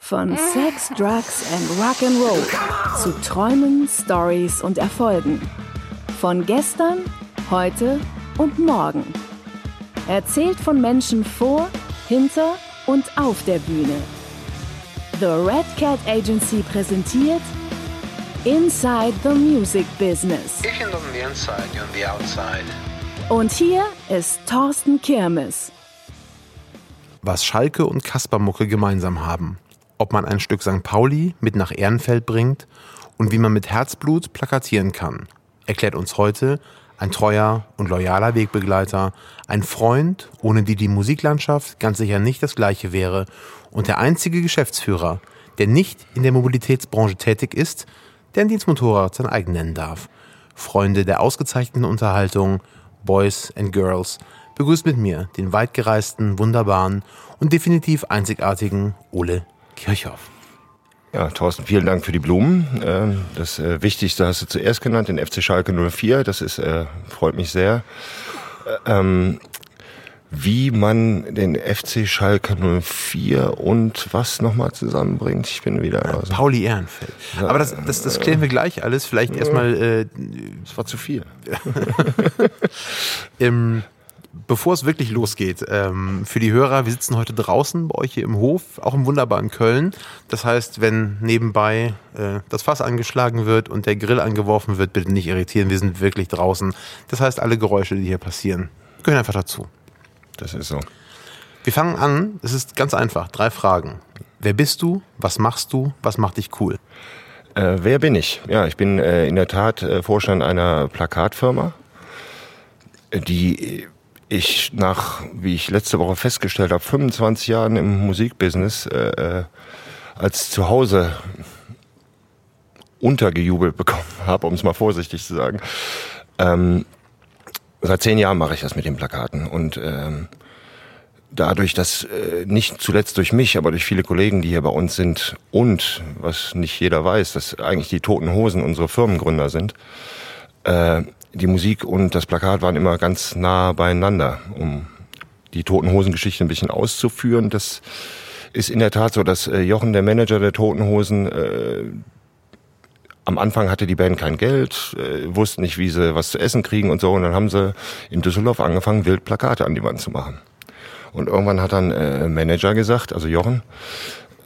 Von Sex, Drugs and Rock'n'Roll zu Träumen, Stories und Erfolgen. Von gestern, heute und morgen. Erzählt von Menschen vor, hinter und auf der Bühne. The Red Cat Agency präsentiert Inside the Music Business. You're not on the inside, you're on the outside. Und hier ist Thorsten Kirmes. Was Schalke und Kaspermucke gemeinsam haben. Ob man ein Stück St. Pauli mit nach Ehrenfeld bringt und wie man mit Herzblut plakatieren kann, erklärt uns heute ein treuer und loyaler Wegbegleiter, ein Freund, ohne die die Musiklandschaft ganz sicher nicht das gleiche wäre und der einzige Geschäftsführer, der nicht in der Mobilitätsbranche tätig ist, der ein Dienstmotorrad sein eigen nennen darf. Freunde der ausgezeichneten Unterhaltung, Boys and Girls, begrüßt mit mir den weitgereisten, wunderbaren und definitiv einzigartigen Ole Kirchhoff. Ja, Thorsten, vielen Dank für die Blumen. Ähm, das äh, Wichtigste hast du zuerst genannt, den FC Schalke 04. Das ist, äh, freut mich sehr. Ähm, wie man den FC Schalke 04 und was nochmal zusammenbringt. Ich bin wieder raus. Pauli Ehrenfeld. Aber das, das, das klären wir gleich alles. Vielleicht erstmal. Äh, das war zu viel. ähm, bevor es wirklich losgeht, ähm, für die Hörer, wir sitzen heute draußen bei euch hier im Hof, auch im wunderbaren Köln. Das heißt, wenn nebenbei äh, das Fass angeschlagen wird und der Grill angeworfen wird, bitte nicht irritieren, wir sind wirklich draußen. Das heißt, alle Geräusche, die hier passieren, gehören einfach dazu. Das ist so. Wir fangen an, es ist ganz einfach, drei Fragen. Wer bist du? Was machst du? Was macht dich cool? Äh, wer bin ich? Ja, ich bin äh, in der Tat äh, Vorstand einer Plakatfirma, die ich nach, wie ich letzte Woche festgestellt habe, 25 Jahren im Musikbusiness äh, äh, als Zuhause untergejubelt bekommen habe, um es mal vorsichtig zu sagen. Ähm, seit zehn Jahren mache ich das mit den Plakaten und ähm, dadurch, dass äh, nicht zuletzt durch mich, aber durch viele Kollegen, die hier bei uns sind und was nicht jeder weiß, dass eigentlich die Toten Hosen unsere Firmengründer sind, äh, die Musik und das Plakat waren immer ganz nah beieinander, um die Toten Hosen Geschichte ein bisschen auszuführen. Das ist in der Tat so, dass äh, Jochen, der Manager der Toten Hosen, äh, am Anfang hatte die Band kein Geld, äh, wussten nicht, wie sie was zu essen kriegen und so. Und dann haben sie in Düsseldorf angefangen, wild Plakate an die Wand zu machen. Und irgendwann hat dann äh, Manager gesagt, also Jochen,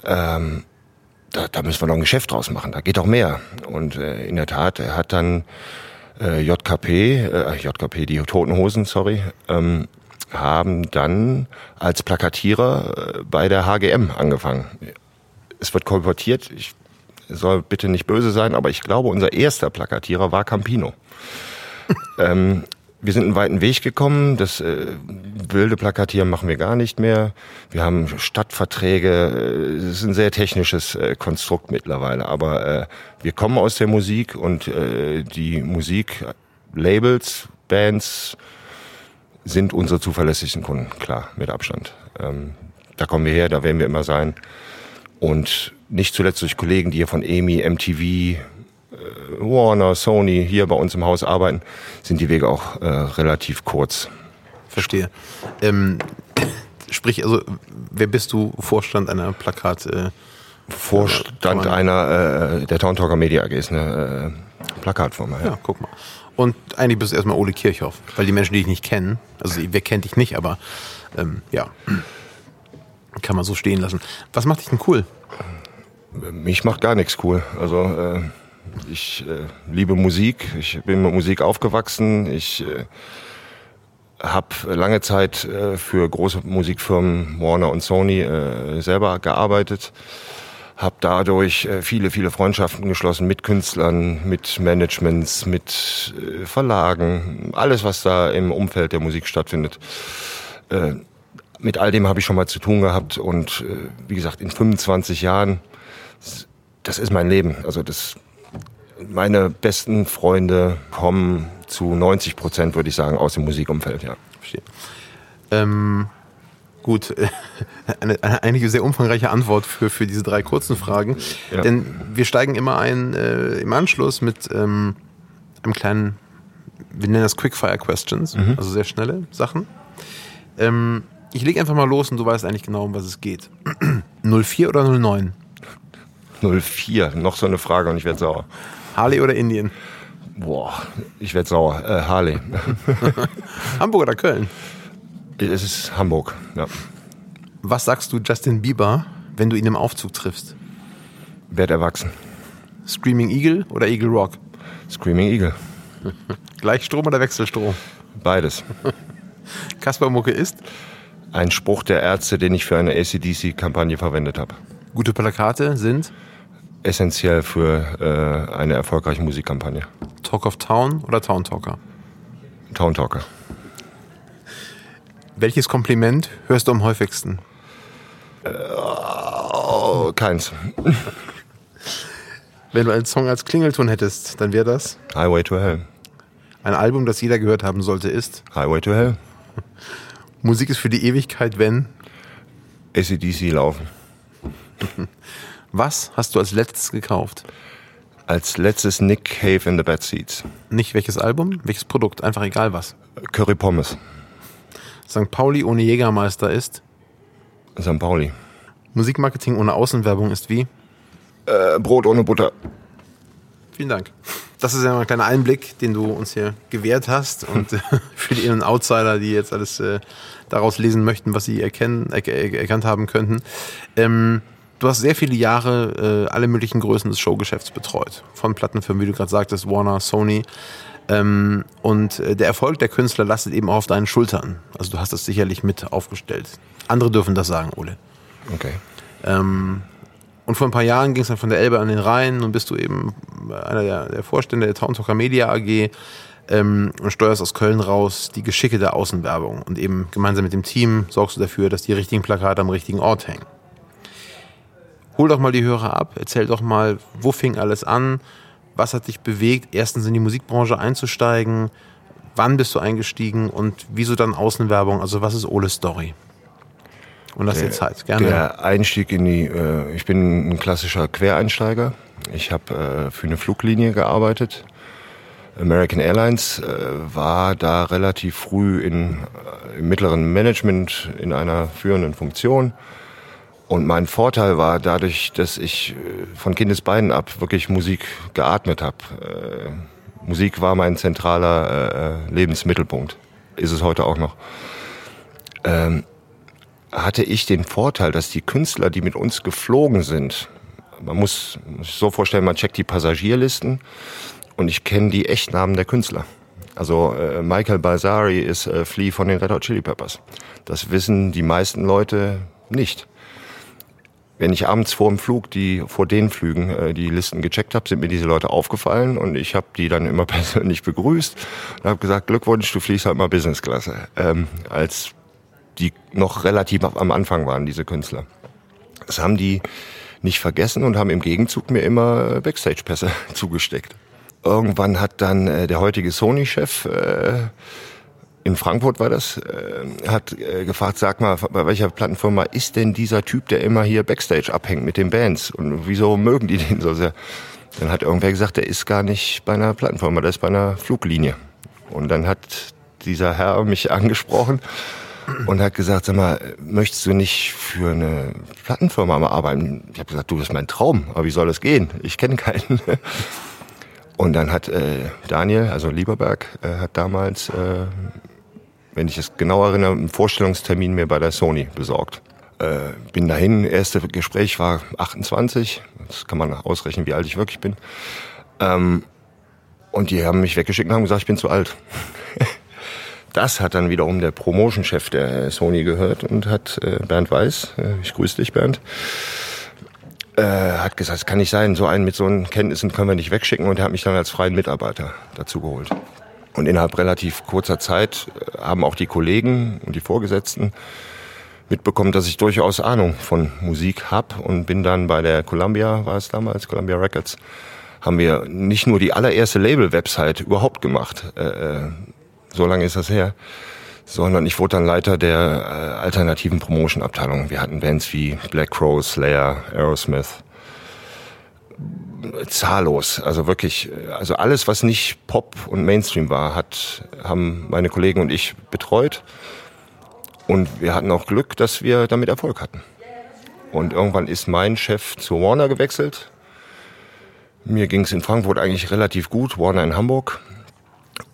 ähm, da, da müssen wir noch ein Geschäft draus machen, da geht doch mehr. Und äh, in der Tat, er hat dann äh, JKP, äh, JKP, die Toten Hosen, sorry, ähm, haben dann als Plakatierer äh, bei der HGM angefangen. Es wird kolportiert, ich soll bitte nicht böse sein, aber ich glaube, unser erster Plakatierer war Campino. ähm, wir sind einen weiten Weg gekommen. Das äh, wilde Plakatieren machen wir gar nicht mehr. Wir haben Stadtverträge. Es ist ein sehr technisches äh, Konstrukt mittlerweile. Aber äh, wir kommen aus der Musik und äh, die Musiklabels, Bands sind unsere zuverlässigsten Kunden. Klar, mit Abstand. Ähm, da kommen wir her, da werden wir immer sein. Und nicht zuletzt durch Kollegen, die hier von EMI, MTV, Warner, Sony hier bei uns im Haus arbeiten, sind die Wege auch äh, relativ kurz. Verstehe. Ähm, sprich, also, wer bist du? Vorstand einer Plakat? Äh, Vorstand einer, äh, der Town Talker Media AG ist eine äh, Plakatfirma. Ja. ja, guck mal. Und eigentlich bist du erstmal Ole Kirchhoff, weil die Menschen, die dich nicht kennen, also wer kennt dich nicht, aber ähm, ja, kann man so stehen lassen. Was macht dich denn cool? Mich macht gar nichts cool. Also äh, ich äh, liebe Musik, ich bin mit Musik aufgewachsen, ich äh, habe lange Zeit äh, für große Musikfirmen Warner und Sony äh, selber gearbeitet, habe dadurch äh, viele, viele Freundschaften geschlossen mit Künstlern, mit Managements, mit äh, Verlagen, alles, was da im Umfeld der Musik stattfindet. Äh, mit all dem habe ich schon mal zu tun gehabt und äh, wie gesagt, in 25 Jahren, das ist mein Leben. Also das meine besten Freunde kommen zu 90 Prozent, würde ich sagen, aus dem Musikumfeld, ja. Verstehe. Ähm, gut, eine, eine, einige sehr umfangreiche Antwort für, für diese drei kurzen Fragen. Ja. Denn wir steigen immer ein äh, im Anschluss mit ähm, einem kleinen, wir nennen das Quickfire Questions, mhm. also sehr schnelle Sachen. Ähm, ich lege einfach mal los und du weißt eigentlich genau, um was es geht. 04 oder 09? 04, noch so eine Frage und ich werde sauer. Harley oder Indien? Boah, ich werde sauer. Äh, Harley. Hamburg oder Köln? Es ist Hamburg, ja. Was sagst du Justin Bieber, wenn du ihn im Aufzug triffst? Werd erwachsen. Screaming Eagle oder Eagle Rock? Screaming Eagle. Gleichstrom oder Wechselstrom? Beides. Kaspar Mucke ist? Ein Spruch der Ärzte, den ich für eine ACDC-Kampagne verwendet habe. Gute Plakate sind? Essentiell für äh, eine erfolgreiche Musikkampagne. Talk of Town oder Town Talker? Town Talker. Welches Kompliment hörst du am häufigsten? Oh, keins. Wenn du einen Song als Klingelton hättest, dann wäre das? Highway to Hell. Ein Album, das jeder gehört haben sollte, ist? Highway to Hell. Musik ist für die Ewigkeit, wenn? ACDC laufen. Was hast du als letztes gekauft? Als letztes Nick Cave in the Bad Seats. Nicht welches Album, welches Produkt, einfach egal was. Curry Pommes. St. Pauli ohne Jägermeister ist? St. Pauli. Musikmarketing ohne Außenwerbung ist wie? Äh, Brot ohne Butter. Vielen Dank. Das ist ja mal ein kleiner Einblick, den du uns hier gewährt hast. Und äh, für die Innen Outsider, die jetzt alles äh, daraus lesen möchten, was sie erkennen, er, er, erkannt haben könnten. Ähm, du hast sehr viele Jahre äh, alle möglichen Größen des Showgeschäfts betreut. Von Plattenfirmen, wie du gerade sagtest, Warner, Sony. Ähm, und äh, der Erfolg der Künstler lastet eben auch auf deinen Schultern. Also du hast das sicherlich mit aufgestellt. Andere dürfen das sagen, Ole. Okay. Ähm, und vor ein paar Jahren ging es dann von der Elbe an den Rhein und bist du eben einer der, der Vorstände der Town Talker Media AG ähm, und steuerst aus Köln raus die Geschicke der Außenwerbung. Und eben gemeinsam mit dem Team sorgst du dafür, dass die richtigen Plakate am richtigen Ort hängen. Hol doch mal die Hörer ab, erzähl doch mal, wo fing alles an, was hat dich bewegt, erstens in die Musikbranche einzusteigen, wann bist du eingestiegen und wieso dann Außenwerbung, also was ist Oles Story? Und lass dir Zeit, gerne. Der Einstieg in die, äh, ich bin ein klassischer Quereinsteiger. Ich habe äh, für eine Fluglinie gearbeitet. American Airlines äh, war da relativ früh in, äh, im mittleren Management in einer führenden Funktion. Und mein Vorteil war dadurch, dass ich äh, von Kindesbeinen ab wirklich Musik geatmet habe. Äh, Musik war mein zentraler äh, Lebensmittelpunkt. Ist es heute auch noch. Ähm, hatte ich den Vorteil, dass die Künstler, die mit uns geflogen sind, man muss sich so vorstellen, man checkt die Passagierlisten und ich kenne die Echtnamen der Künstler. Also äh, Michael Balsari ist äh, Flea von den Red Hot Chili Peppers. Das wissen die meisten Leute nicht. Wenn ich abends vor dem Flug, die vor den Flügen äh, die Listen gecheckt habe, sind mir diese Leute aufgefallen und ich habe die dann immer persönlich begrüßt und habe gesagt, Glückwunsch, du fliegst halt mal Businessklasse. Ähm, als die noch relativ am Anfang waren, diese Künstler. Das haben die nicht vergessen und haben im Gegenzug mir immer Backstage-Pässe zugesteckt. Irgendwann hat dann äh, der heutige Sony-Chef, äh, in Frankfurt war das, äh, hat äh, gefragt, sag mal, bei welcher Plattenfirma ist denn dieser Typ, der immer hier Backstage abhängt mit den Bands? Und wieso mögen die den so sehr? Dann hat irgendwer gesagt, der ist gar nicht bei einer Plattenfirma, der ist bei einer Fluglinie. Und dann hat dieser Herr mich angesprochen und hat gesagt, sag mal, möchtest du nicht für eine Plattenfirma mal arbeiten? Ich habe gesagt, du, das ist mein Traum, aber wie soll das gehen? Ich kenne keinen. Und dann hat äh, Daniel, also Lieberberg, äh, hat damals, äh, wenn ich es genau erinnere, einen Vorstellungstermin mir bei der Sony besorgt. Äh, bin dahin, erste Gespräch war 28, das kann man ausrechnen, wie alt ich wirklich bin. Ähm, und die haben mich weggeschickt und haben gesagt, ich bin zu alt. Das hat dann wiederum der Promotion-Chef der Sony gehört und hat äh, Bernd Weiß, äh, ich grüße dich Bernd, äh, hat gesagt, es kann nicht sein, so einen mit so einen Kenntnissen können wir nicht wegschicken und er hat mich dann als freien Mitarbeiter dazu geholt. Und innerhalb relativ kurzer Zeit äh, haben auch die Kollegen und die Vorgesetzten mitbekommen, dass ich durchaus Ahnung von Musik hab und bin dann bei der Columbia, war es damals, Columbia Records, haben wir nicht nur die allererste Label-Website überhaupt gemacht, äh, äh so lange ist das her, sondern ich wurde dann Leiter der äh, alternativen Promotion-Abteilung. Wir hatten Bands wie Black Crow, Slayer, Aerosmith, zahllos, also wirklich, also alles, was nicht Pop und Mainstream war, hat, haben meine Kollegen und ich betreut. Und wir hatten auch Glück, dass wir damit Erfolg hatten. Und irgendwann ist mein Chef zu Warner gewechselt. Mir ging es in Frankfurt eigentlich relativ gut, Warner in Hamburg.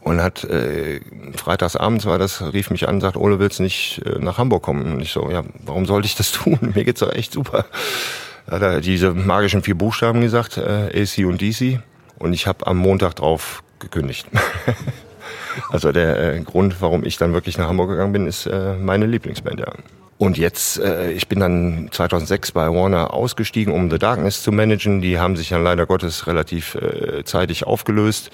Und hat äh, freitagsabends war das, rief mich an, sagt, Ole, willst nicht äh, nach Hamburg kommen? Und ich so, ja, warum sollte ich das tun? Mir geht's doch echt super. Hat er diese magischen vier Buchstaben gesagt, äh, AC und DC. Und ich habe am Montag drauf gekündigt. also der äh, Grund, warum ich dann wirklich nach Hamburg gegangen bin, ist äh, meine Lieblingsband, ja. Und jetzt, äh, ich bin dann 2006 bei Warner ausgestiegen, um The Darkness zu managen. Die haben sich dann leider Gottes relativ äh, zeitig aufgelöst.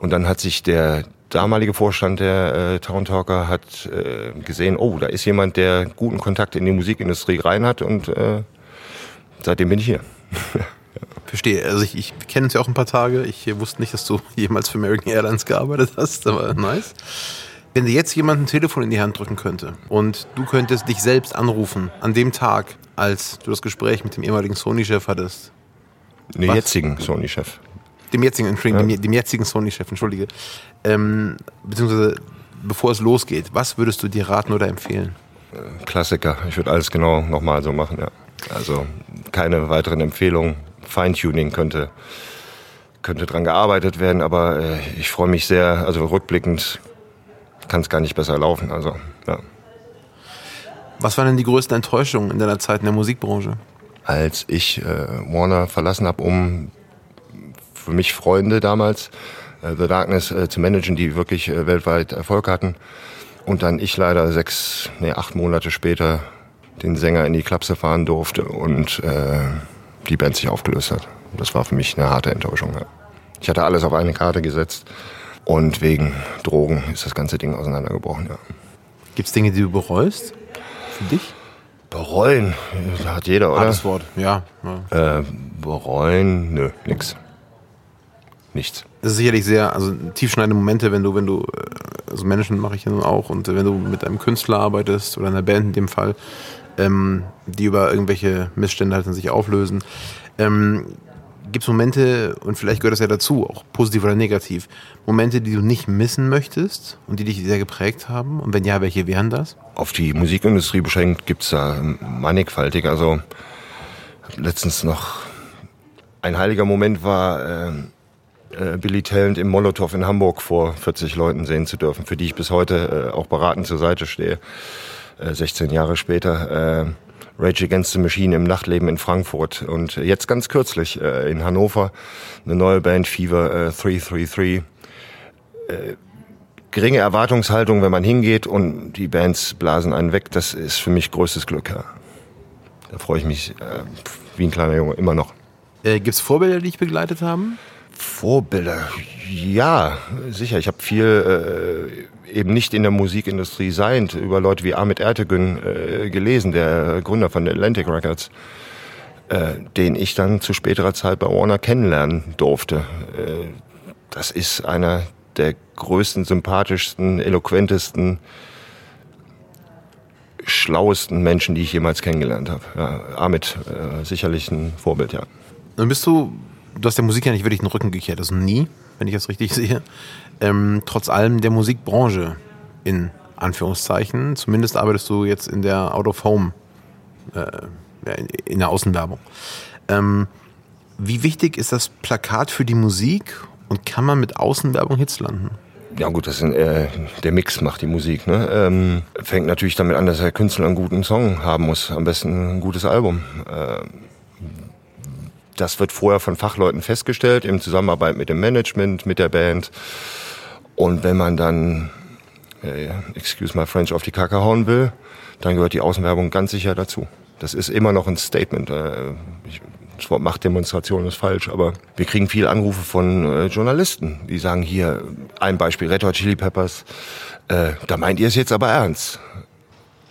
Und dann hat sich der damalige Vorstand der äh, Town Talker hat äh, gesehen, oh, da ist jemand, der guten Kontakt in die Musikindustrie rein hat und äh, seitdem bin ich hier. Verstehe. Also ich, ich kenne uns ja auch ein paar Tage. Ich wusste nicht, dass du jemals für American Airlines gearbeitet hast, aber nice. Wenn dir jetzt jemand ein Telefon in die Hand drücken könnte und du könntest dich selbst anrufen an dem Tag, als du das Gespräch mit dem ehemaligen Sony-Chef hattest. Den jetzigen Sony-Chef. Dem jetzigen, Entschuldigung, ja. dem, dem, jetzigen Sony-Chef, entschuldige. Ähm, beziehungsweise bevor es losgeht, was würdest du dir raten oder empfehlen? Klassiker. Ich würde alles genau nochmal so machen, ja. Also keine weiteren Empfehlungen. Feintuning könnte, könnte dran gearbeitet werden, aber äh, ich freue mich sehr, also rückblickend kann es gar nicht besser laufen. Also, ja. Was waren denn die größten Enttäuschungen in deiner Zeit in der Musikbranche? Als ich äh, Warner verlassen habe, um für mich Freunde damals äh, The Darkness äh, zu managen, die wirklich äh, weltweit Erfolg hatten. Und dann ich leider sechs, nee, acht Monate später den Sänger in die Klapse fahren durfte und äh, die Band sich aufgelöst hat. Das war für mich eine harte Enttäuschung. Ja. Ich hatte alles auf eine Karte gesetzt und wegen Drogen ist das ganze Ding auseinandergebrochen. Ja. Gibt es Dinge, die du bereust? Für dich? Bereuen, das hat jeder, oder? Hartes Wort, ja. ja. Äh, bereuen, nö, nix. Nichts. Das ist sicherlich sehr, also tiefschneidende Momente, wenn du, wenn du, äh, also Menschen mache ich ja nun auch, und wenn du mit einem Künstler arbeitest oder einer Band in dem Fall, ähm, die über irgendwelche Missstände halt sich auflösen. Ähm, Gibt es Momente, und vielleicht gehört das ja dazu, auch positiv oder negativ, Momente, die du nicht missen möchtest und die dich sehr geprägt haben? Und wenn ja, welche wären das? Auf die Musikindustrie beschränkt gibt es da mannigfaltig. Also letztens noch ein heiliger Moment war, äh, äh, Billy Talent im Molotow in Hamburg vor 40 Leuten sehen zu dürfen, für die ich bis heute äh, auch beratend zur Seite stehe. 16 äh, Jahre später. Äh, Rage Against the Machine im Nachtleben in Frankfurt und jetzt ganz kürzlich äh, in Hannover eine neue Band Fever äh, 333. Äh, geringe Erwartungshaltung, wenn man hingeht und die Bands blasen einen weg, das ist für mich größtes Glück. Ja. Da freue ich mich äh, wie ein kleiner Junge immer noch. Äh, Gibt es Vorbilder, die dich begleitet haben? Vorbilder, ja, sicher. Ich habe viel äh, eben nicht in der Musikindustrie seiend über Leute wie Ahmet Ertegün äh, gelesen, der Gründer von Atlantic Records, äh, den ich dann zu späterer Zeit bei Warner kennenlernen durfte. Äh, das ist einer der größten, sympathischsten, eloquentesten, schlauesten Menschen, die ich jemals kennengelernt habe. Ja, Ahmet, äh, sicherlich ein Vorbild, ja. Dann bist du du hast der Musik ja nicht wirklich den Rücken gekehrt, also nie, wenn ich das richtig sehe. Ähm, trotz allem der Musikbranche in Anführungszeichen. Zumindest arbeitest du jetzt in der Out of Home, äh, in der Außenwerbung. Ähm, wie wichtig ist das Plakat für die Musik und kann man mit Außenwerbung Hits landen? Ja gut, das ist, äh, der Mix macht die Musik. Ne? Ähm, fängt natürlich damit an, dass der Künstler einen guten Song haben muss, am besten ein gutes Album. Äh, das wird vorher von Fachleuten festgestellt, in Zusammenarbeit mit dem Management, mit der Band. Und wenn man dann, äh, excuse my French, auf die Kacke hauen will, dann gehört die Außenwerbung ganz sicher dazu. Das ist immer noch ein Statement. Äh, das Wort Machtdemonstration ist falsch, aber wir kriegen viele Anrufe von äh, Journalisten, die sagen hier, ein Beispiel, Red Hot Chili Peppers, da meint ihr es jetzt aber ernst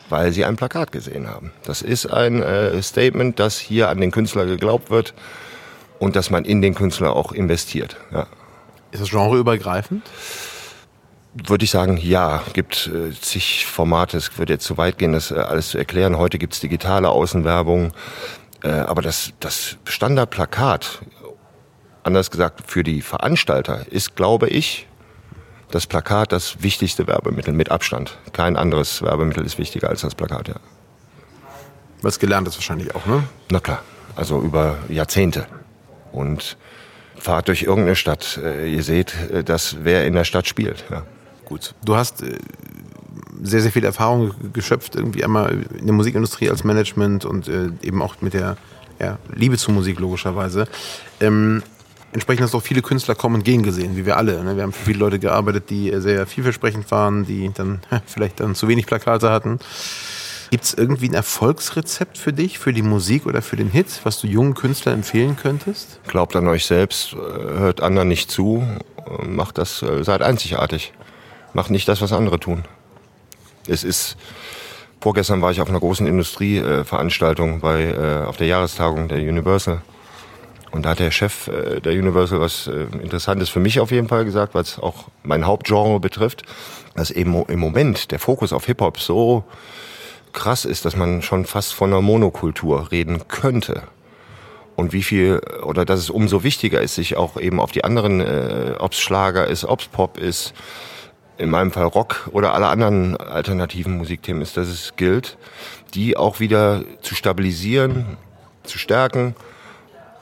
weil sie ein Plakat gesehen haben. Das ist ein äh, Statement, dass hier an den Künstler geglaubt wird und dass man in den Künstler auch investiert. Ja. Ist das genreübergreifend? Würde ich sagen, ja. Gibt äh, zig Formate. Es würde jetzt zu weit gehen, das äh, alles zu erklären. Heute gibt es digitale Außenwerbung. Äh, aber das, das Standardplakat, anders gesagt, für die Veranstalter ist, glaube ich, das Plakat das wichtigste Werbemittel mit Abstand. Kein anderes Werbemittel ist wichtiger als das Plakat, ja. Was gelernt ist wahrscheinlich auch, ne? Na klar, also über Jahrzehnte. Und fahrt durch irgendeine Stadt. Äh, ihr seht, äh, dass wer in der Stadt spielt. Ja. Gut. Du hast äh, sehr, sehr viel Erfahrung geschöpft, irgendwie einmal in der Musikindustrie als Management und eben auch mit der ja, Liebe zur Musik logischerweise. Ähm, entsprechend hast du auch viele Künstler kommen und gehen gesehen, wie wir alle. Ne? Wir haben für viele Leute gearbeitet, die sehr vielversprechend waren, die dann vielleicht dann zu wenig Plakate hatten. Gibt es irgendwie ein Erfolgsrezept für dich, für die Musik oder für den Hit, was du jungen Künstlern empfehlen könntest? Glaubt an euch selbst, äh, hört anderen nicht zu, äh, macht das, äh, seid einzigartig. Macht nicht das, was andere tun. Es ist, vorgestern war ich auf einer großen Industrieveranstaltung bei, auf der Jahrestagung der Universal. Und da hat der Chef der Universal was Interessantes für mich auf jeden Fall gesagt, was auch mein Hauptgenre betrifft, dass eben im Moment der Fokus auf Hip-Hop so krass ist, dass man schon fast von einer Monokultur reden könnte. Und wie viel, oder dass es umso wichtiger ist, sich auch eben auf die anderen, äh, ob's Schlager ist, ob's Pop ist, in meinem Fall Rock oder alle anderen alternativen Musikthemen ist, dass es gilt, die auch wieder zu stabilisieren, zu stärken,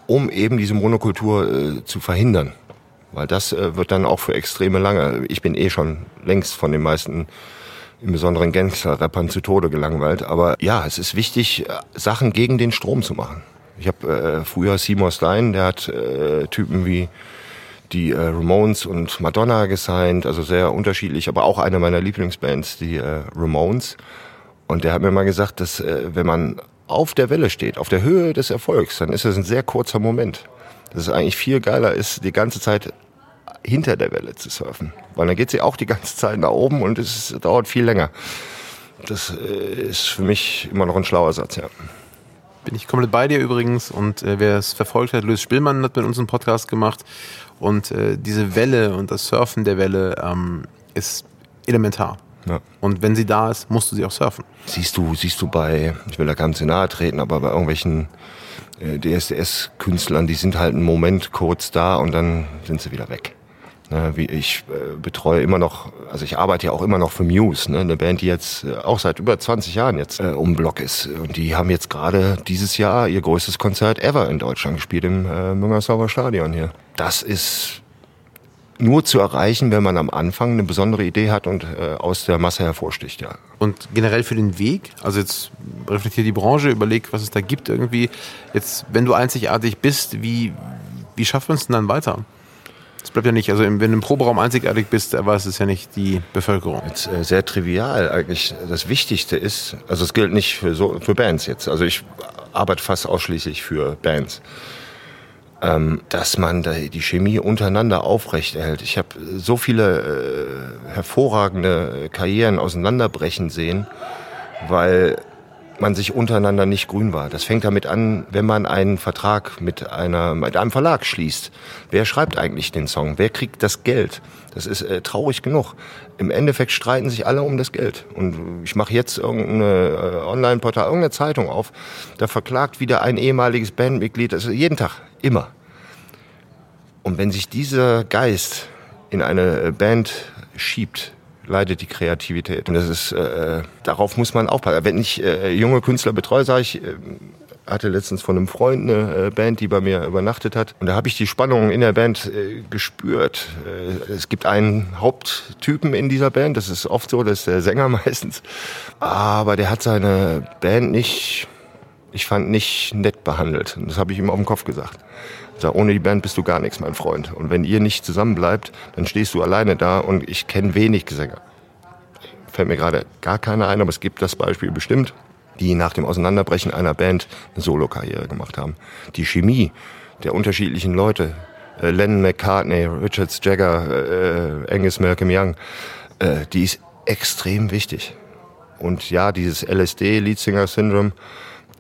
um eben diese Monokultur äh, zu verhindern. Weil das äh, wird dann auch für extreme lange. Ich bin eh schon längst von den meisten im besonderen Gangster-Rappern zu Tode gelangweilt. Aber ja, es ist wichtig, äh, Sachen gegen den Strom zu machen. Ich habe äh, früher Seymour Stein, der hat äh, Typen wie die äh, Ramones und Madonna gesigned, also sehr unterschiedlich, aber auch eine meiner Lieblingsbands, die äh, Ramones. Und der hat mir mal gesagt, dass äh, wenn man auf der Welle steht, auf der Höhe des Erfolgs, dann ist das ein sehr kurzer Moment. Dass es eigentlich viel geiler ist, die ganze Zeit hinter der Welle zu surfen. Weil dann geht sie auch die ganze Zeit nach oben und es dauert viel länger. Das äh, ist für mich immer noch ein schlauer Satz, ja. Bin ich komplett bei dir übrigens und äh, wer es verfolgt hat, Luis Spillmann hat mit uns einen Podcast gemacht und äh, diese Welle und das Surfen der Welle ähm, ist elementar. Ja. Und wenn sie da ist, musst du sie auch surfen. Siehst du, siehst du bei, ich will da ganz nahe treten, aber bei irgendwelchen äh, DSDS-Künstlern, die sind halt einen Moment kurz da und dann sind sie wieder weg. Ne, wie ich äh, betreue immer noch, also ich arbeite ja auch immer noch für Muse, ne, eine Band, die jetzt äh, auch seit über 20 Jahren jetzt äh, um Block ist. Und die haben jetzt gerade dieses Jahr ihr größtes Konzert ever in Deutschland gespielt im äh, Müngersdorfer Stadion hier. Das ist nur zu erreichen, wenn man am Anfang eine besondere Idee hat und äh, aus der Masse hervorsticht, ja. Und generell für den Weg, also jetzt reflektiert die Branche, überleg, was es da gibt irgendwie. Jetzt, wenn du einzigartig bist, wie, wie schafft man es denn dann weiter? Das bleibt ja nicht, also wenn du im Proberaum einzigartig bist, weiß es ja nicht die Bevölkerung. Jetzt, äh, sehr trivial eigentlich. Das Wichtigste ist, also es gilt nicht für, so, für Bands jetzt. Also ich arbeite fast ausschließlich für Bands. Ähm, dass man die Chemie untereinander aufrechterhält. Ich habe so viele äh, hervorragende Karrieren auseinanderbrechen sehen, weil man sich untereinander nicht grün war. Das fängt damit an, wenn man einen Vertrag mit, einer, mit einem Verlag schließt. Wer schreibt eigentlich den Song? Wer kriegt das Geld? Das ist äh, traurig genug. Im Endeffekt streiten sich alle um das Geld. Und ich mache jetzt irgendeine äh, Online-Portal, irgendeine Zeitung auf. Da verklagt wieder ein ehemaliges Bandmitglied. Also jeden Tag, immer. Und wenn sich dieser Geist in eine äh, Band schiebt, leidet die Kreativität. Und das ist, äh, darauf muss man aufpassen. Wenn ich äh, junge Künstler betreue, sage ich, äh, hatte letztens von einem Freund eine äh, Band, die bei mir übernachtet hat. Und da habe ich die Spannung in der Band äh, gespürt. Äh, es gibt einen Haupttypen in dieser Band, das ist oft so, das ist der Sänger meistens. Aber der hat seine Band nicht, ich fand, nicht nett behandelt. Und das habe ich ihm auf den Kopf gesagt. Sag, ohne die Band bist du gar nichts, mein Freund. Und wenn ihr nicht zusammen bleibt, dann stehst du alleine da und ich kenne wenig Sänger. Fällt mir gerade gar keiner ein, aber es gibt das Beispiel bestimmt, die nach dem Auseinanderbrechen einer Band eine Solokarriere gemacht haben. Die Chemie der unterschiedlichen Leute, äh, Lennon McCartney, Richards Jagger, äh, Angus Malcolm Young, äh, die ist extrem wichtig. Und ja, dieses LSD, Lead Singer Syndrome,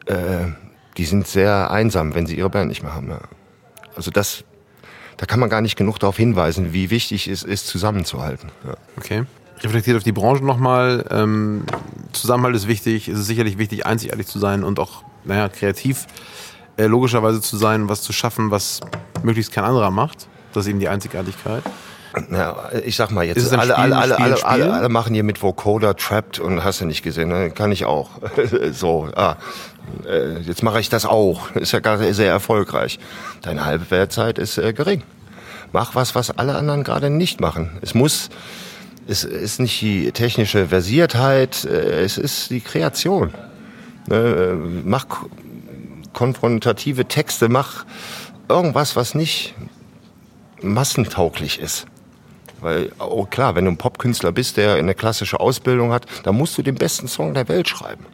äh, die sind sehr einsam, wenn sie ihre Band nicht mehr haben. Ja. Also das, da kann man gar nicht genug darauf hinweisen, wie wichtig es ist, zusammenzuhalten. Ja. Okay. Reflektiert auf die Branche nochmal. Ähm, Zusammenhalt ist wichtig. Es ist sicherlich wichtig, einzigartig zu sein und auch, naja, kreativ äh, logischerweise zu sein, was zu schaffen, was möglichst kein anderer macht. Das ist eben die Einzigartigkeit. Ja, ich sag mal jetzt, alle, Spiel, alle, alle, Spiel, alle, Spiel? alle, alle machen hier mit Vocoder Trapped und hast du nicht gesehen, ne? kann ich auch. so, ah, äh, jetzt mache ich das auch. Ist ja gar sehr erfolgreich. Deine Halbwertzeit ist äh, gering. Mach was, was alle anderen gerade nicht machen. Es muss, es ist nicht die technische Versiertheit, äh, es ist die Kreation. Ne? äh, Mach ko- konfrontative Texte, mach irgendwas, was nicht massentauglich ist. Weil, oh klar, wenn du ein Popkünstler bist, der eine klassische Ausbildung hat, dann musst du den besten Song der Welt schreiben.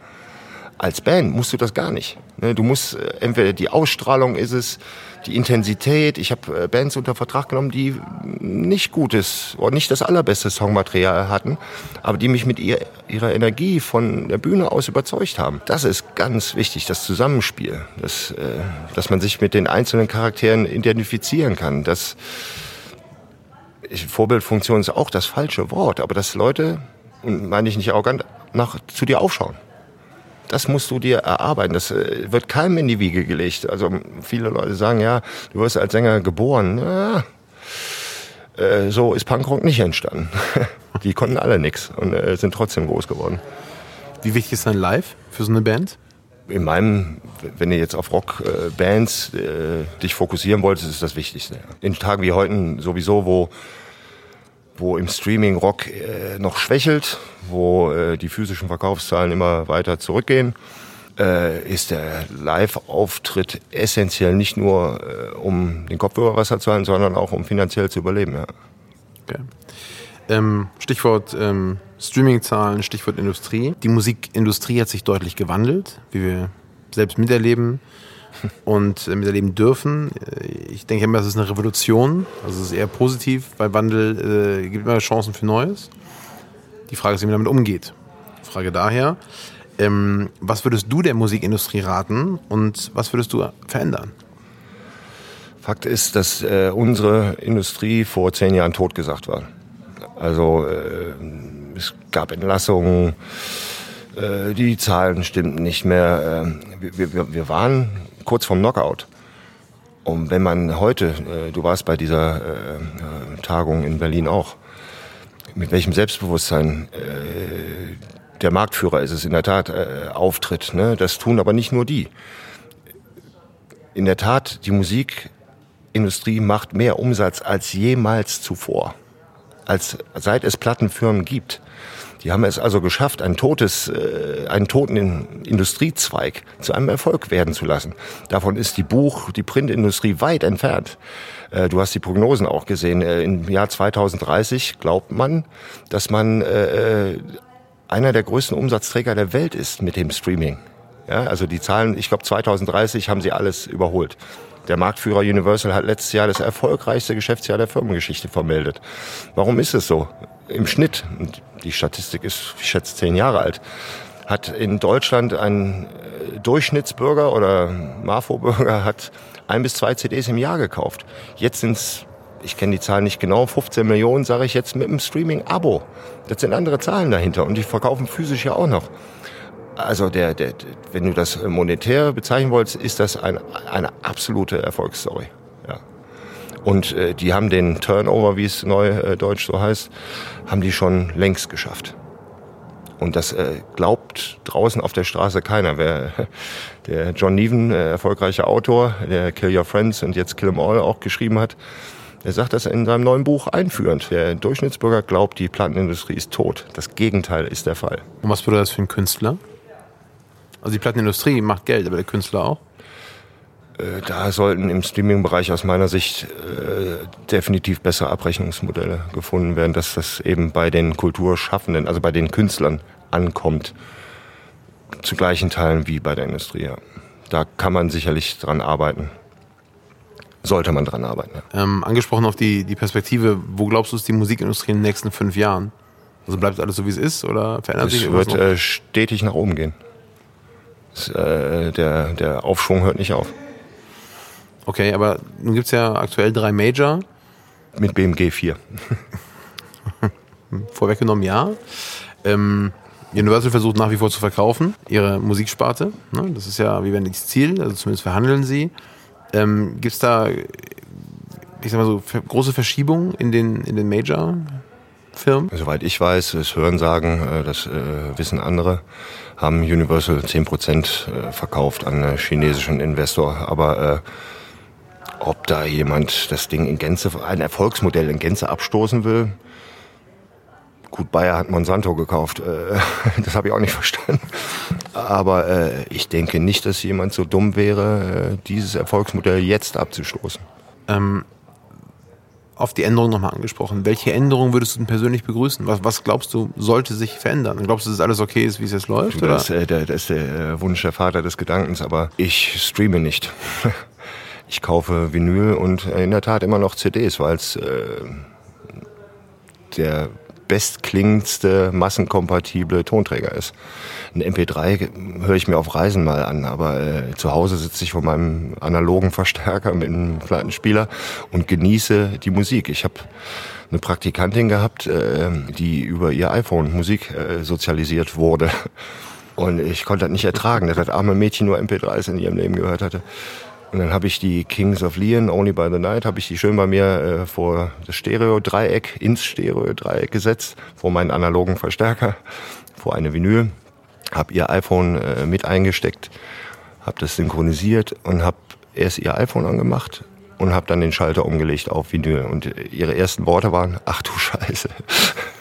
Als Band musst du das gar nicht. Ne, Du musst äh, entweder die Ausstrahlung ist es, die Intensität. Ich habe äh, Bands unter Vertrag genommen, die nicht gutes oder nicht das allerbeste Songmaterial hatten, aber die mich mit ihr, ihrer Energie von der Bühne aus überzeugt haben. Das ist ganz wichtig, das Zusammenspiel, das, äh, dass man sich mit den einzelnen Charakteren identifizieren kann. Das, ich, Vorbildfunktion ist auch das falsche Wort, aber dass Leute, und meine ich nicht arrogant, nach, zu dir aufschauen. Das musst du dir erarbeiten. Das äh, wird keinem in die Wiege gelegt. Also viele Leute sagen, ja, du wirst als Sänger geboren. Ja, äh, so ist Punkrock nicht entstanden. die konnten alle nix und äh, sind trotzdem groß geworden. Wie wichtig ist dann live für so eine Band? In meinem, wenn du jetzt auf Rockbands äh, dich fokussieren wolltest, ist das Wichtigste. In Tagen wie heute sowieso, wo wo im Streaming Rock äh, noch schwächelt, wo äh, die physischen Verkaufszahlen immer weiter zurückgehen, äh, ist der Live-Auftritt essentiell nicht nur, äh, um den Kopf über Wasser zu halten, sondern auch um finanziell zu überleben. Ja. Okay. Ähm, Stichwort ähm, Streaming-Zahlen, Stichwort Industrie. Die Musikindustrie hat sich deutlich gewandelt, wie wir selbst miterleben und äh, miterleben dürfen. Äh, Ich denke immer, das ist eine Revolution. Also es ist eher positiv, weil Wandel äh, gibt immer Chancen für Neues. Die Frage ist, wie man damit umgeht. Frage daher, ähm, was würdest du der Musikindustrie raten und was würdest du verändern? Fakt ist, dass äh, unsere Industrie vor zehn Jahren totgesagt war. Also äh, es gab Entlassungen, äh, die Zahlen stimmten nicht mehr. Äh, wir, wir, wir waren kurz vorm Knockout. Und wenn man heute, äh, du warst bei dieser äh, äh, Tagung in Berlin auch, mit welchem Selbstbewusstsein äh, der Marktführer ist es in der Tat äh, auftritt. Ne? Das tun aber nicht nur die. In der Tat, die Musikindustrie macht mehr Umsatz als jemals zuvor, als seit es Plattenfirmen gibt. Die haben es also geschafft, ein totes, äh, einen toten In- Industriezweig zu einem Erfolg werden zu lassen. Davon ist die Buch-, die Printindustrie weit entfernt. Äh, du hast die Prognosen auch gesehen. Äh, Im Jahr 2030 glaubt man, dass man äh, äh, einer der größten Umsatzträger der Welt ist mit dem Streaming. Ja, also die Zahlen, ich glaube 2030 haben sie alles überholt. Der Marktführer Universal hat letztes Jahr das erfolgreichste Geschäftsjahr der Firmengeschichte vermeldet. Warum ist es so? Im Schnitt, die Statistik ist, ich schätze, zehn Jahre alt, hat in Deutschland ein äh, Durchschnittsbürger oder Marfo-Bürger hat ein bis zwei CDs im Jahr gekauft. Jetzt sind's ich kenne die Zahlen nicht genau, 15 Millionen sage ich jetzt mit dem Streaming-Abo. Das sind andere Zahlen dahinter und die verkaufen physisch ja auch noch. Also der, der, wenn du das monetär bezeichnen wolltest, ist das ein, eine absolute Erfolgsstory. Ja. Und äh, die haben den Turnover, wie es neu äh, deutsch so heißt, haben die schon längst geschafft. Und das äh, glaubt draußen auf der Straße keiner. Wer, der John Neven, äh, erfolgreicher Autor, der Kill Your Friends und jetzt Kill 'Em All auch geschrieben hat, er sagt das in seinem neuen Buch einführend. Der Durchschnittsbürger glaubt, die Plattenindustrie ist tot. Das Gegenteil ist der Fall. Und was bedeutet das für einen Künstler? Also die Plattenindustrie macht Geld, aber der Künstler auch. Äh, Da sollten im Streaming-Bereich aus meiner Sicht äh, definitiv bessere Abrechnungsmodelle gefunden werden, dass das eben bei den Kulturschaffenden, also bei den Künstlern ankommt, zu gleichen Teilen wie bei der Industrie. Ja. Da kann man sicherlich dran arbeiten. Sollte man dran arbeiten. Ja. Ähm, angesprochen auf die, die Perspektive, wo glaubst du, ist die Musikindustrie in den nächsten fünf Jahren? Also bleibt alles so, wie es ist oder verändert sich Es wird äh, stetig nach oben gehen. Es, äh, der, der Aufschwung hört nicht auf. Okay, aber nun gibt's ja aktuell drei Major. Mit BMG 4. Vorweggenommen, ja. Ähm, Universal versucht nach wie vor zu verkaufen, ihre Musiksparte. Ne? Das ist ja, wie wenn das Ziel, also zumindest verhandeln sie. Ähm, Gibt es da ich sag mal so, große Verschiebungen in den, in den Major-Firmen? Soweit ich weiß, das Hörensagen, äh, das äh, wissen andere, haben Universal 10% äh, verkauft an einen chinesischen Investor. Aber ob da jemand das Ding in Gänze, ein Erfolgsmodell in Gänze abstoßen will, Gut, Bayer hat Monsanto gekauft. Das habe ich auch nicht verstanden. Aber äh, ich denke nicht, dass jemand so dumm wäre, dieses Erfolgsmodell jetzt abzustoßen. Ähm, auf die Änderung nochmal angesprochen. Welche Änderungen würdest du denn persönlich begrüßen? Was, was glaubst du, sollte sich verändern? Glaubst du, dass alles okay ist, wie es jetzt läuft? Das, äh, der, das ist der Wunsch der Vater des Gedankens, aber ich streame nicht. Ich kaufe Vinyl und in der Tat immer noch CDs, weil es äh, der bestklingendste, massenkompatible Tonträger ist. Ein MP3 höre ich mir auf Reisen mal an, aber äh, zu Hause sitze ich vor meinem analogen Verstärker mit einem Plattenspieler und genieße die Musik. Ich habe eine Praktikantin gehabt, äh, die über ihr iPhone Musik äh, sozialisiert wurde. Und ich konnte das nicht ertragen, dass das arme Mädchen nur MP3s in ihrem Leben gehört hatte. Und dann habe ich die Kings of Leon, Only by the Night, habe ich die schön bei mir äh, vor das Stereo-Dreieck, ins Stereo-Dreieck gesetzt, vor meinen analogen Verstärker, vor eine Vinyl, habe ihr iPhone äh, mit eingesteckt, habe das synchronisiert und habe erst ihr iPhone angemacht und habe dann den Schalter umgelegt auf Vinyl. Und ihre ersten Worte waren, ach du Scheiße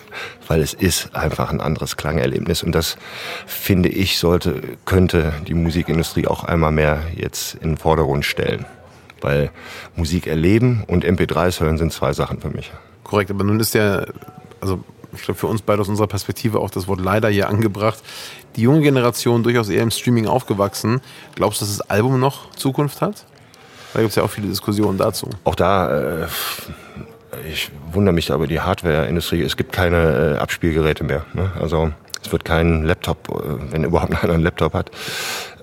weil es ist einfach ein anderes Klangerlebnis und das finde ich sollte könnte die Musikindustrie auch einmal mehr jetzt in den Vordergrund stellen, weil Musik erleben und MP3s hören sind zwei Sachen für mich. Korrekt, aber nun ist ja also ich glaube für uns beide aus unserer Perspektive auch das Wort leider hier angebracht. Die junge Generation durchaus eher im Streaming aufgewachsen. Glaubst du, dass das Album noch Zukunft hat? Da gibt es ja auch viele Diskussionen dazu. Auch da äh, ich wundere mich aber die Hardware-Industrie. Es gibt keine äh, Abspielgeräte mehr. Ne? Also es wird kein Laptop, äh, wenn überhaupt einer einen Laptop hat,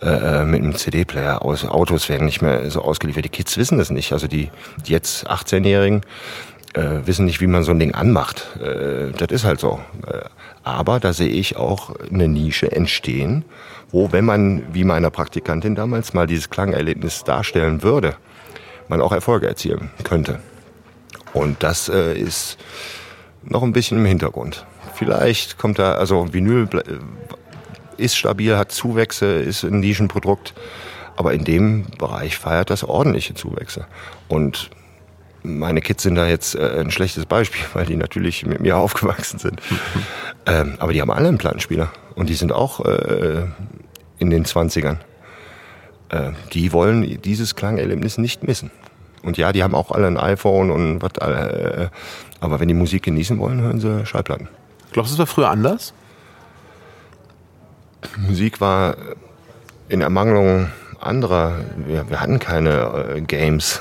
äh, äh mit einem CD-Player aus. Autos werden nicht mehr so ausgeliefert. Die Kids wissen das nicht. Also die, die jetzt 18-Jährigen äh, wissen nicht, wie man so ein Ding anmacht. Äh, das ist halt so. Äh, aber da sehe ich auch eine Nische entstehen, wo, wenn man, wie meiner Praktikantin damals, mal dieses Klangerlebnis darstellen würde, man auch Erfolge erzielen könnte. Und das äh, ist noch ein bisschen im Hintergrund. Vielleicht kommt da, also Vinyl äh, ist stabil, hat Zuwächse, ist ein Nischenprodukt, aber in dem Bereich feiert das ordentliche Zuwächse. Und meine Kids sind da jetzt äh, ein schlechtes Beispiel, weil die natürlich mit mir aufgewachsen sind. ähm, aber die haben alle einen Plattenspieler und die sind auch äh, in den 20ern. Äh, die wollen dieses Klangerlebnis nicht missen. Und ja, die haben auch alle ein iPhone und was, äh, aber wenn die Musik genießen wollen, hören sie Schallplatten. Glaubst du, es war früher anders? Musik war in Ermangelung anderer. Wir, wir hatten keine äh, Games.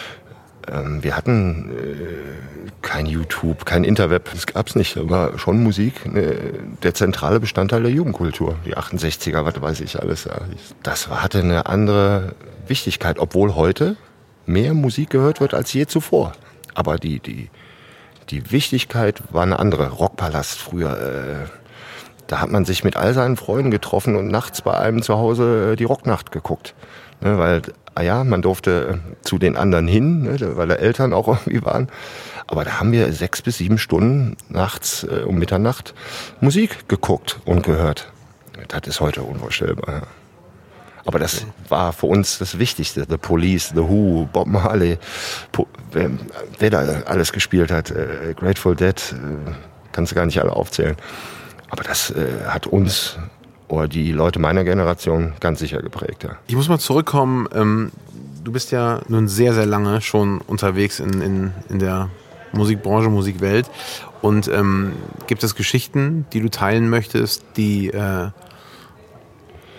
ähm, wir hatten äh, kein YouTube, kein Interweb. Das gab's nicht. Da war schon Musik äh, der zentrale Bestandteil der Jugendkultur. Die 68er, was weiß ich alles. Das hatte eine andere Wichtigkeit, obwohl heute mehr Musik gehört wird als je zuvor. Aber die, die, die Wichtigkeit war eine andere. Rockpalast früher, äh, da hat man sich mit all seinen Freunden getroffen und nachts bei einem zu Hause äh, die Rocknacht geguckt. Ne, weil, ah ja, man durfte äh, zu den anderen hin, ne, weil da Eltern auch irgendwie waren. Aber da haben wir sechs bis sieben Stunden nachts äh, um Mitternacht Musik geguckt und gehört. Das ist heute unvorstellbar. Ja. Aber das war für uns das Wichtigste. The Police, The Who, Bob Marley, wer, wer da alles gespielt hat, äh, Grateful Dead, äh, kannst du gar nicht alle aufzählen. Aber das äh, hat uns oder die Leute meiner Generation ganz sicher geprägt. Ja. Ich muss mal zurückkommen. Ähm, du bist ja nun sehr, sehr lange schon unterwegs in, in, in der Musikbranche, Musikwelt. Und ähm, gibt es Geschichten, die du teilen möchtest, die äh,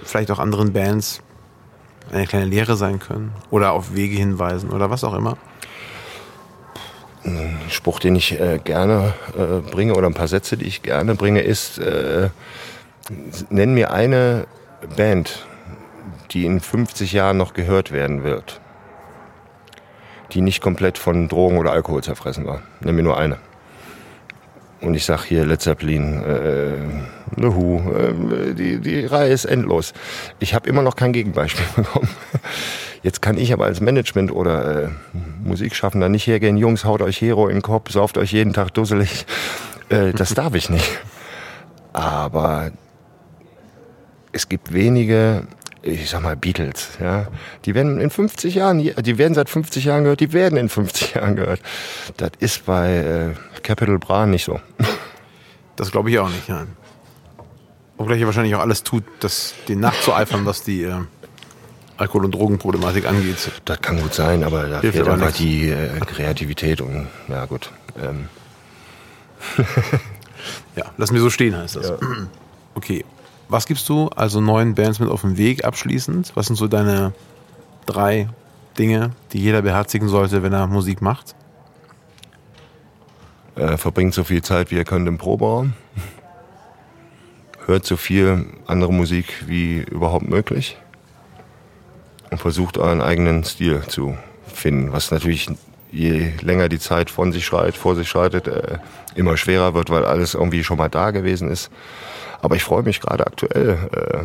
vielleicht auch anderen Bands eine kleine Lehre sein können oder auf Wege hinweisen oder was auch immer? Ein Spruch, den ich äh, gerne äh, bringe oder ein paar Sätze, die ich gerne bringe, ist, äh, nenn mir eine Band, die in 50 Jahren noch gehört werden wird, die nicht komplett von Drogen oder Alkohol zerfressen war. Nenn mir nur eine. Und ich sag hier Led Zeppelin, äh, The Who, äh, die, die Reihe ist endlos. Ich habe immer noch kein Gegenbeispiel bekommen. Jetzt kann ich aber als Management oder äh, Musikschaffender nicht hergehen, Jungs, haut euch Hero in den Kopf, sauft euch jeden Tag dusselig. Äh, das darf ich nicht. Aber es gibt wenige, ich sag mal Beatles, ja, die werden in 50 Jahren, die werden seit 50 Jahren gehört, die werden in 50 Jahren gehört. Das ist bei äh, Capital Bra nicht so. Das glaube ich auch nicht, nein. Obgleich er wahrscheinlich auch alles tut, das den nachzueifern, was die äh, Alkohol- und Drogenproblematik angeht. Das kann gut sein, aber da Hilft fehlt einfach nichts. die äh, Kreativität und ja gut. Ähm, Ja, lass mir so stehen, heißt das. Okay. Was gibst du also neuen Bands mit auf den Weg abschließend? Was sind so deine drei Dinge, die jeder beherzigen sollte, wenn er Musik macht? äh, verbringt so viel Zeit, wie ihr könnt im Proberaum. Hört so viel andere Musik wie überhaupt möglich. Und versucht euren eigenen Stil zu finden, was natürlich je länger die Zeit von sich schreit, vor sich schreitet, äh, immer schwerer wird, weil alles irgendwie schon mal da gewesen ist. Aber ich freue mich gerade aktuell, äh,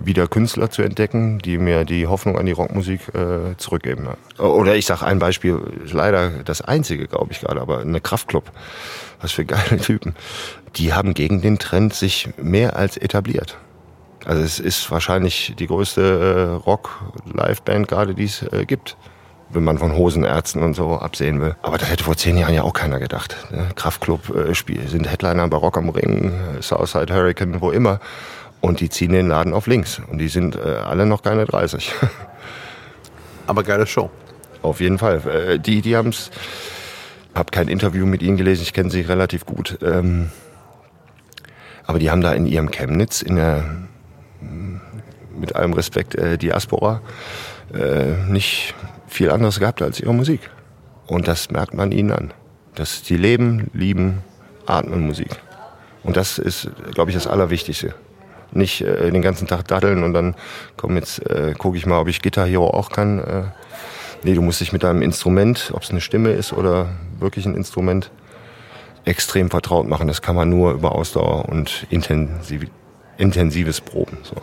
wieder Künstler zu entdecken, die mir die Hoffnung an die Rockmusik äh, zurückgeben. Oder ich sage ein Beispiel, leider das einzige, glaube ich gerade, aber eine Kraftclub. Was für geile Typen. Die haben gegen den Trend sich mehr als etabliert. Also es ist wahrscheinlich die größte äh, Rock-Live-Band gerade, die es äh, gibt. Wenn man von Hosenärzten und so absehen will. Aber das hätte vor zehn Jahren ja auch keiner gedacht. Ne? Kraftclub äh, Spiel, sind Headliner bei Rock am Ring, Southside Hurricane, wo immer. Und die ziehen den Laden auf links. Und die sind äh, alle noch keine 30. Aber geile Show. Auf jeden Fall. Äh, die, die haben es. Hab kein Interview mit ihnen gelesen, ich kenne sie relativ gut. Ähm, aber die haben da in ihrem Chemnitz, in der, mit allem Respekt, äh, Diaspora, äh, nicht viel anderes gehabt als ihre Musik. Und das merkt man ihnen an. Dass die leben, lieben, atmen Musik. Und das ist, glaube ich, das Allerwichtigste. Nicht äh, den ganzen Tag daddeln und dann, komm, jetzt äh, gucke ich mal, ob ich Guitar Hero auch kann. Äh, nee, du musst dich mit deinem Instrument, ob es eine Stimme ist oder wirklich ein Instrument, extrem vertraut machen. Das kann man nur über Ausdauer und intensiv, intensives Proben. So.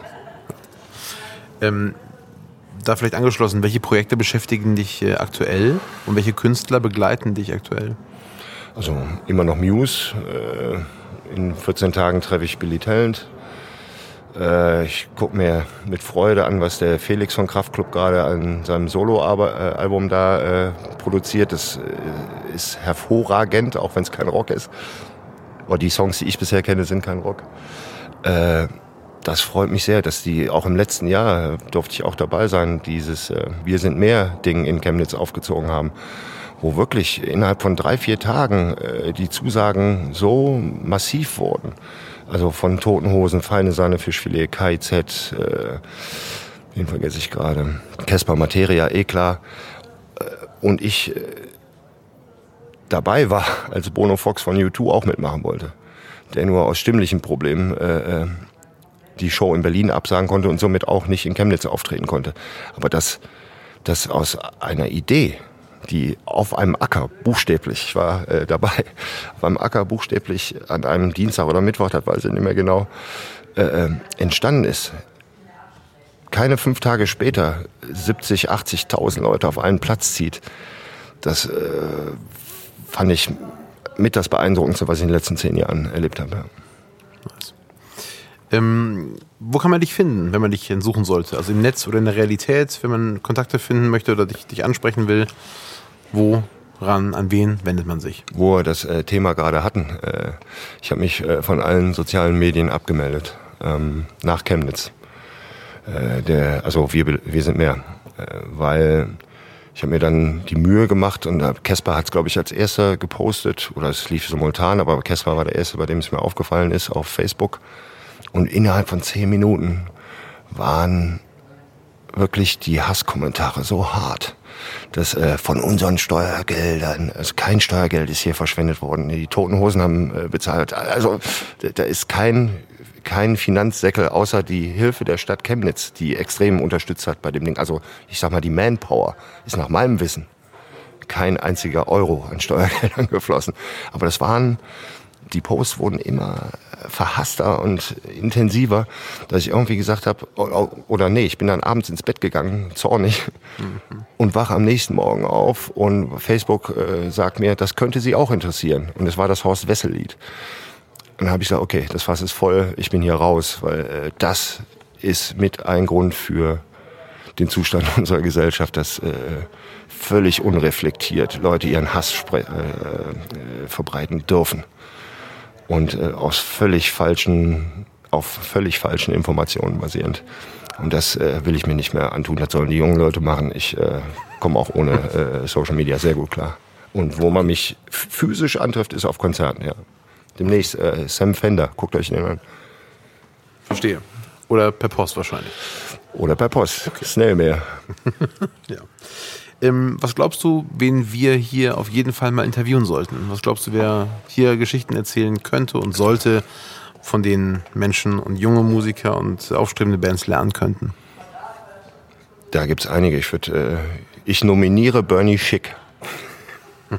Ähm, da vielleicht angeschlossen, welche Projekte beschäftigen dich äh, aktuell und welche Künstler begleiten dich aktuell? Also immer noch Muse. Äh, in 14 Tagen treffe ich Billy Talent. Äh, ich gucke mir mit Freude an, was der Felix von Kraftklub gerade an seinem Solo-Album da produziert. Das ist hervorragend, auch wenn es kein Rock ist. Aber die Songs, die ich bisher kenne, sind kein Rock. Das freut mich sehr, dass die auch im letzten Jahr äh, durfte ich auch dabei sein, dieses äh, Wir sind mehr Ding in Chemnitz aufgezogen haben, wo wirklich innerhalb von drei, vier Tagen äh, die Zusagen so massiv wurden. Also von Toten Hosen, Feine Sahne, Fischfilet, KIZ, äh, den vergesse ich gerade, Casper Materia, eh klar. Äh, und ich äh, dabei war, als Bono Fox von U2 auch mitmachen wollte, der nur aus stimmlichen Problemen äh, äh, die Show in Berlin absagen konnte und somit auch nicht in Chemnitz auftreten konnte. Aber das, das aus einer Idee, die auf einem Acker buchstäblich, ich war äh, dabei, auf einem Acker buchstäblich an einem Dienstag oder Mittwoch, das weiß ich nicht mehr genau, äh, äh, entstanden ist. Keine fünf Tage später 70, 80.000 Leute auf einen Platz zieht. Das äh, fand ich mit das Beeindruckendste, was ich in den letzten zehn Jahren erlebt habe. Ähm, wo kann man dich finden, wenn man dich suchen sollte? Also im Netz oder in der Realität, wenn man Kontakte finden möchte oder dich, dich ansprechen will? Woran, an wen wendet man sich? Wo wir das äh, Thema gerade hatten. Äh, ich habe mich äh, von allen sozialen Medien abgemeldet. Ähm, nach Chemnitz. Äh, der, also wir, wir sind mehr. Äh, weil ich habe mir dann die Mühe gemacht und äh, Casper hat es, glaube ich, als erster gepostet. Oder es lief simultan, aber Casper war der Erste, bei dem es mir aufgefallen ist, auf Facebook. Und innerhalb von zehn Minuten waren wirklich die Hasskommentare so hart, dass äh, von unseren Steuergeldern, also kein Steuergeld ist hier verschwendet worden, die Toten Hosen haben äh, bezahlt. Also da- ist kein kein Finanzsäckel außer die Hilfe der Stadt Chemnitz, die extrem unterstützt hat bei dem Ding. Also ich sag mal, die Manpower ist nach meinem Wissen kein einziger Euro an Steuergeldern geflossen. Aber das waren, die Posts wurden immer verhasster und intensiver, dass ich irgendwie gesagt habe, oder nee, ich bin dann abends ins Bett gegangen, zornig, mhm. und wache am nächsten Morgen auf und Facebook äh, sagt mir, das könnte Sie auch interessieren. Und es war das Horst Wessel-Lied. Und dann habe ich gesagt, okay, das Fass ist voll, ich bin hier raus, weil äh, das ist mit ein Grund für den Zustand unserer Gesellschaft, dass äh, völlig unreflektiert Leute ihren Hass äh, äh, verbreiten dürfen und äh, aus völlig falschen, auf völlig falschen Informationen basierend. Und das äh, will ich mir nicht mehr antun. Das sollen die jungen Leute machen. Ich äh, komme auch ohne äh, Social Media sehr gut klar. Und wo man mich physisch antrifft, ist auf Konzerten, ja. Demnächst äh, Sam Fender, guckt euch den an. Verstehe. Oder per Post wahrscheinlich. Oder per Post. Okay. Schnell mehr. ja. Ähm, was glaubst du, wen wir hier auf jeden Fall mal interviewen sollten? Was glaubst du, wer hier Geschichten erzählen könnte und sollte, von denen Menschen und junge Musiker und aufstrebende Bands lernen könnten? Da gibt es einige. Ich, würd, äh, ich nominiere Bernie Schick.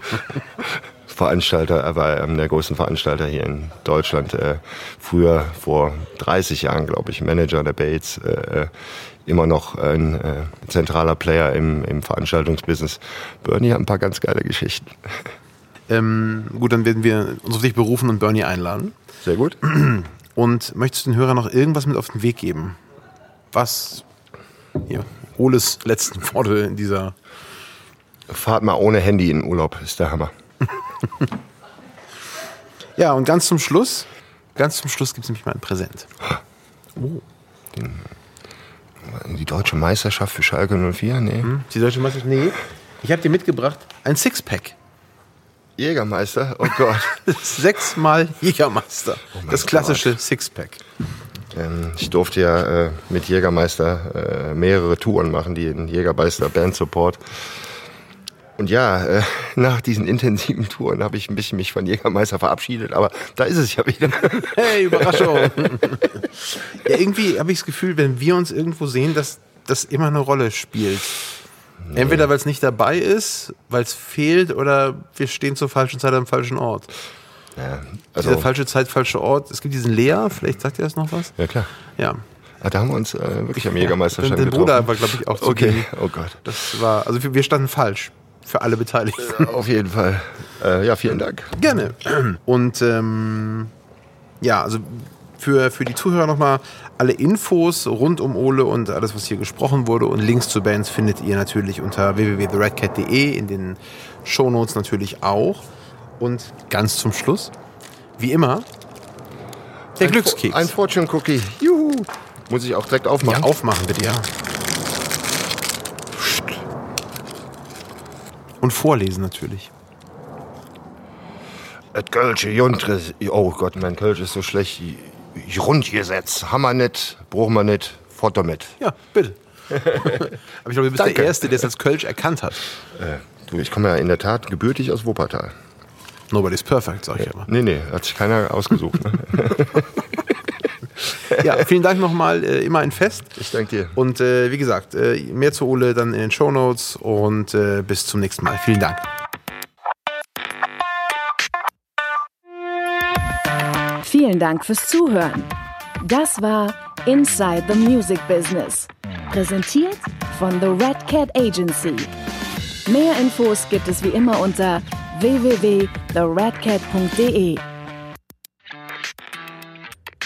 Veranstalter, er war ähm, der größte Veranstalter hier in Deutschland. Äh, früher, vor 30 Jahren, glaube ich, Manager der Bates. Äh, immer noch ein äh, zentraler Player im, im Veranstaltungsbusiness. Bernie hat ein paar ganz geile Geschichten. Ähm, gut, dann werden wir uns auf dich berufen und Bernie einladen. Sehr gut. Und möchtest du den Hörern noch irgendwas mit auf den Weg geben? Was hier, Oles letzten Worte in dieser. Fahrt mal ohne Handy in den Urlaub, ist der Hammer. ja, und ganz zum Schluss, ganz zum Schluss gibt es nämlich mal ein Präsent. Oh. Den die deutsche Meisterschaft für Schalke 04? Nee. Hm, die deutsche Meisterschaft? Nee. Ich habe dir mitgebracht ein Sixpack. Jägermeister? Oh Gott. Sechsmal Jägermeister. Oh das klassische Gott. Sixpack. Ähm, ich durfte ja äh, mit Jägermeister äh, mehrere Touren machen, die in Jägermeister Band Support. Und ja, äh, nach diesen intensiven Touren habe ich ein bisschen mich von Jägermeister verabschiedet, aber da ist es ja wieder. Hey, Überraschung! ja, irgendwie habe ich das Gefühl, wenn wir uns irgendwo sehen, dass das immer eine Rolle spielt. Nee. Entweder weil es nicht dabei ist, weil es fehlt, oder wir stehen zur falschen Zeit am falschen Ort. Ja, also Diese falsche Zeit, falscher Ort. Es gibt diesen Lea, vielleicht sagt ihr das noch was? Ja, klar. Ja. Ah, da haben wir uns äh, wirklich am Jägermeister ja, getroffen. Der Bruder war, glaube ich, auch zu Okay, oh Gott. Das war, also wir standen falsch für alle Beteiligten. Auf jeden Fall. Äh, ja, vielen Dank. Gerne. Und ähm, ja, also für, für die Zuhörer nochmal alle Infos rund um Ole und alles, was hier gesprochen wurde und Links zu Bands findet ihr natürlich unter www.theredcat.de, in den Shownotes natürlich auch. Und ganz zum Schluss, wie immer, der ein Glückskeks. ein Fortune Cookie. Juhu. Muss ich auch direkt aufmachen? Ja, aufmachen bitte, ja. Und vorlesen natürlich. Et Kölsche Juntre, oh Gott, mein Kölsch ist so schlecht. Rundgesetz, Hammer nicht, brauchen wir nicht, Foto mit. Ja, bitte. Aber ich glaube, du bist Danke. der Erste, der es als Kölsch erkannt hat. Äh, du, ich komme ja in der Tat gebürtig aus Wuppertal. Nobody's perfect, sag ich ja, immer. Nee, nee, hat sich keiner ausgesucht. Ne? ja, vielen Dank nochmal, äh, immer ein Fest. Ich danke dir. Und äh, wie gesagt, äh, mehr zu Ole dann in den Show Notes und äh, bis zum nächsten Mal. Vielen Dank. Vielen Dank fürs Zuhören. Das war Inside the Music Business. Präsentiert von The Red Cat Agency. Mehr Infos gibt es wie immer unter www.theredcat.de.